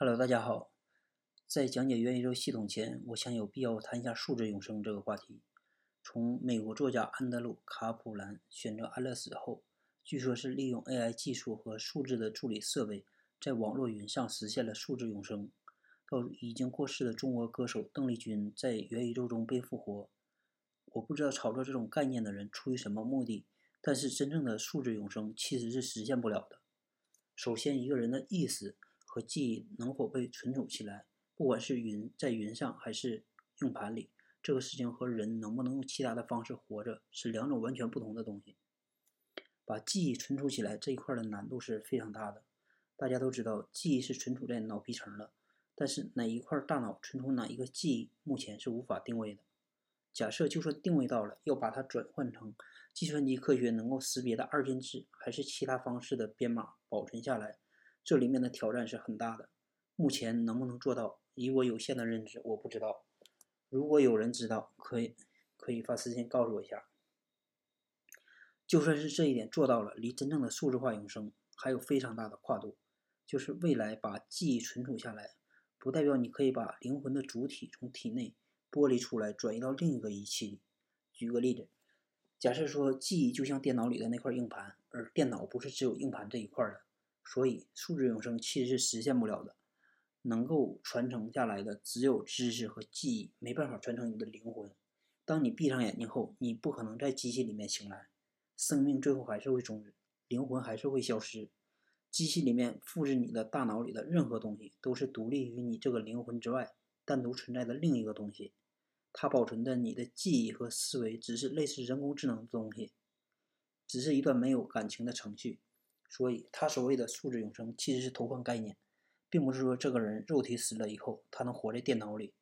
Hello，大家好。在讲解元宇宙系统前，我想有必要谈一下数字永生这个话题。从美国作家安德鲁·卡普兰选择安乐死后，据说是利用 AI 技术和数字的助理设备，在网络云上实现了数字永生。到已经过世的中国歌手邓丽君在元宇宙中被复活。我不知道炒作这种概念的人出于什么目的，但是真正的数字永生其实是实现不了的。首先，一个人的意识。和记忆能否被存储起来，不管是云在云上还是硬盘里，这个事情和人能不能用其他的方式活着是两种完全不同的东西。把记忆存储起来这一块的难度是非常大的。大家都知道，记忆是存储在脑皮层的，但是哪一块大脑存储哪一个记忆，目前是无法定位的。假设就算定位到了，要把它转换成计算机科学能够识别的二进制，还是其他方式的编码保存下来。这里面的挑战是很大的，目前能不能做到？以我有限的认知，我不知道。如果有人知道，可以可以发私信告诉我一下。就算是这一点做到了，离真正的数字化永生还有非常大的跨度。就是未来把记忆存储下来，不代表你可以把灵魂的主体从体内剥离出来，转移到另一个仪器里。举个例子，假设说记忆就像电脑里的那块硬盘，而电脑不是只有硬盘这一块的。所以，数字永生其实是实现不了的。能够传承下来的只有知识和记忆，没办法传承你的灵魂。当你闭上眼睛后，你不可能在机器里面醒来，生命最后还是会终止，灵魂还是会消失。机器里面复制你的大脑里的任何东西，都是独立于你这个灵魂之外，单独存在的另一个东西。它保存的你的记忆和思维，只是类似人工智能的东西，只是一段没有感情的程序。所以，他所谓的素质永生其实是偷换概念，并不是说这个人肉体死了以后，他能活在电脑里，